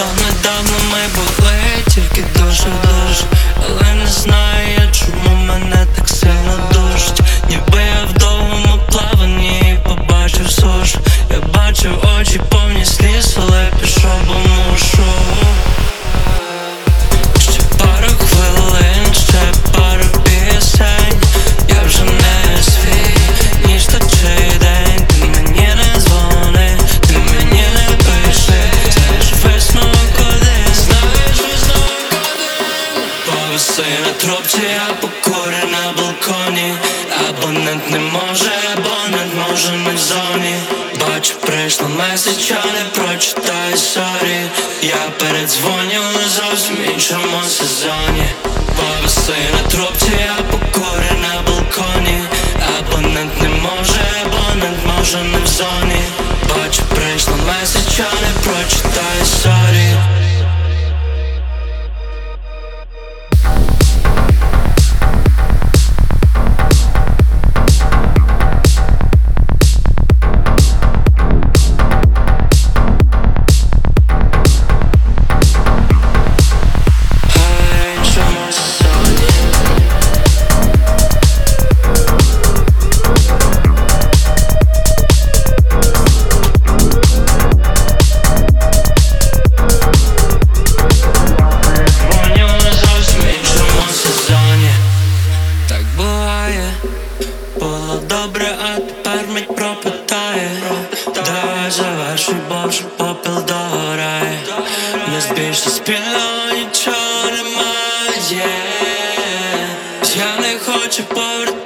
Нещодавно ми були тільки дуже дуже Але не знаю чому мене так сильно душить на трубці, я покурю на балконі. Абонент не може, абонент може не в зоні. Бачу, прийшла меседж, а не прочитав sorry. Я передзвоню на зовсім іншому сезоні. Повиси на трубці, я покурю на балконі добре, а тепер мить пропитає. Дай завершуй, бо вже попіл догорає Нас більше спільно нічого немає Я не хочу по